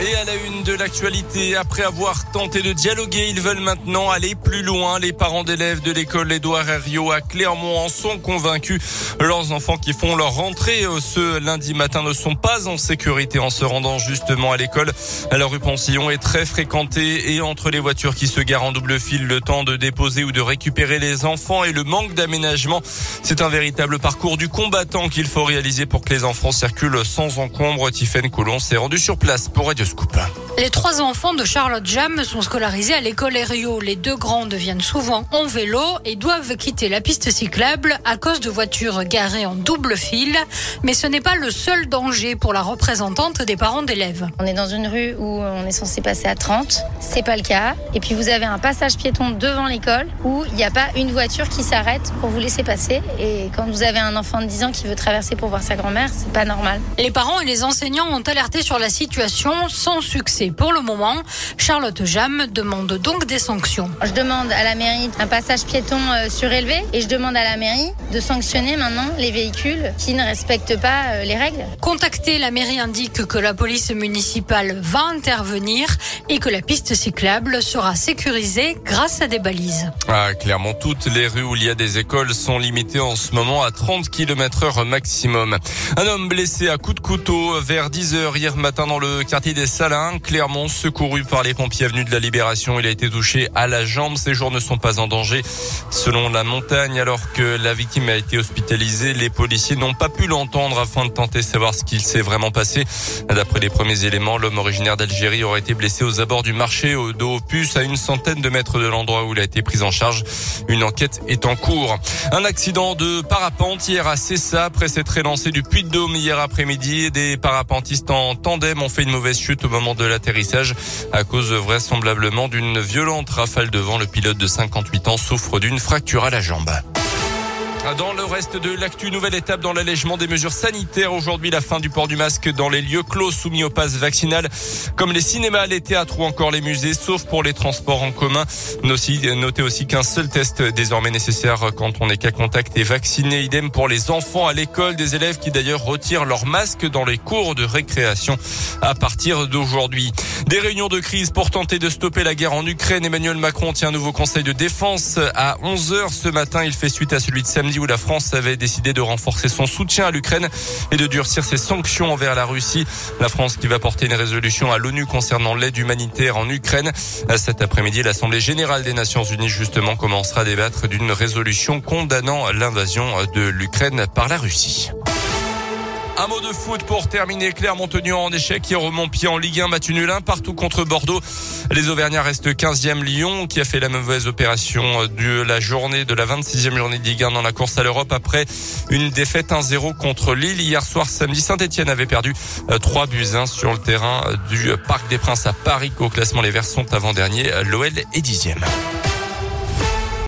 Et à la une de l'actualité, après avoir tenté de dialoguer, ils veulent maintenant aller plus loin. Les parents d'élèves de l'école Édouard Herriot à Clermont en sont convaincus. Leurs enfants qui font leur rentrée euh, ce lundi matin ne sont pas en sécurité en se rendant justement à l'école. La rue Poncillon est très fréquentée et entre les voitures qui se garent en double fil, le temps de déposer ou de récupérer les enfants et le manque d'aménagement, c'est un véritable parcours du combattant qu'il faut réaliser pour que les enfants circulent sans encombre. Tiffaine Coulon s'est rendu sur place pour Radio les trois enfants de Charlotte Jam sont scolarisés à l'école Herriot. Les deux grandes viennent souvent en vélo et doivent quitter la piste cyclable à cause de voitures garées en double fil. Mais ce n'est pas le seul danger pour la représentante des parents d'élèves. On est dans une rue où on est censé passer à 30. C'est pas le cas. Et puis vous avez un passage piéton devant l'école où il n'y a pas une voiture qui s'arrête pour vous laisser passer. Et quand vous avez un enfant de 10 ans qui veut traverser pour voir sa grand-mère, c'est pas normal. Les parents et les enseignants ont alerté sur la situation sans succès. Pour le moment, Charlotte Jam demande donc des sanctions. Je demande à la mairie un passage piéton euh, surélevé et je demande à la mairie de sanctionner maintenant les véhicules qui ne respectent pas euh, les règles. Contacter la mairie indique que la police municipale va intervenir et que la piste cyclable sera sécurisée grâce à des balises. Ah, clairement, toutes les rues où il y a des écoles sont limitées en ce moment à 30 km heure maximum. Un homme blessé à coups de couteau vers 10 heures hier matin dans le quartier des Salins, clairement secouru par les pompiers venus de la Libération. Il a été touché à la jambe. Ses jours ne sont pas en danger. Selon la montagne, alors que la victime a été hospitalisée, les policiers n'ont pas pu l'entendre afin de tenter de savoir ce qu'il s'est vraiment passé. D'après les premiers éléments, l'homme originaire d'Algérie aurait été blessé aux abords du marché au dos puce à une centaine de mètres de l'endroit où il a été pris en charge. Une enquête est en cours. Un accident de parapente hier à Cessa après s'être élancé du Puy-de-Dôme hier après-midi. Des parapentistes en tandem ont fait une mauvaise chute au moment de l'atterrissage à cause vraisemblablement d'une violente rafale de vent. Le pilote de 58 ans souffre d'une fracture à la jambe. Dans le reste de l'actu, nouvelle étape dans l'allègement des mesures sanitaires. Aujourd'hui, la fin du port du masque dans les lieux clos soumis au pass vaccinal, comme les cinémas, les théâtres ou encore les musées, sauf pour les transports en commun. Notez aussi qu'un seul test désormais nécessaire quand on est cas contact est vacciné. Idem pour les enfants à l'école, des élèves qui d'ailleurs retirent leur masque dans les cours de récréation à partir d'aujourd'hui. Des réunions de crise pour tenter de stopper la guerre en Ukraine. Emmanuel Macron tient un nouveau conseil de défense à 11h ce matin. Il fait suite à celui de samedi où la France avait décidé de renforcer son soutien à l'Ukraine et de durcir ses sanctions envers la Russie. La France qui va porter une résolution à l'ONU concernant l'aide humanitaire en Ukraine. Cet après-midi, l'Assemblée générale des Nations unies justement commencera à débattre d'une résolution condamnant l'invasion de l'Ukraine par la Russie. Un mot de foot pour terminer. Clermont tenu en échec au Montpied en Ligue 1 match nul 1 partout contre Bordeaux. Les Auvergnats restent 15e Lyon qui a fait la mauvaise opération de la journée de la 26e journée de Ligue 1 dans la course à l'Europe après une défaite 1-0 contre Lille hier soir samedi. Saint-Etienne avait perdu 3 euh, buts 1 sur le terrain du Parc des Princes à Paris. Au classement les Verts sont avant-dernier. L'OL est 10e.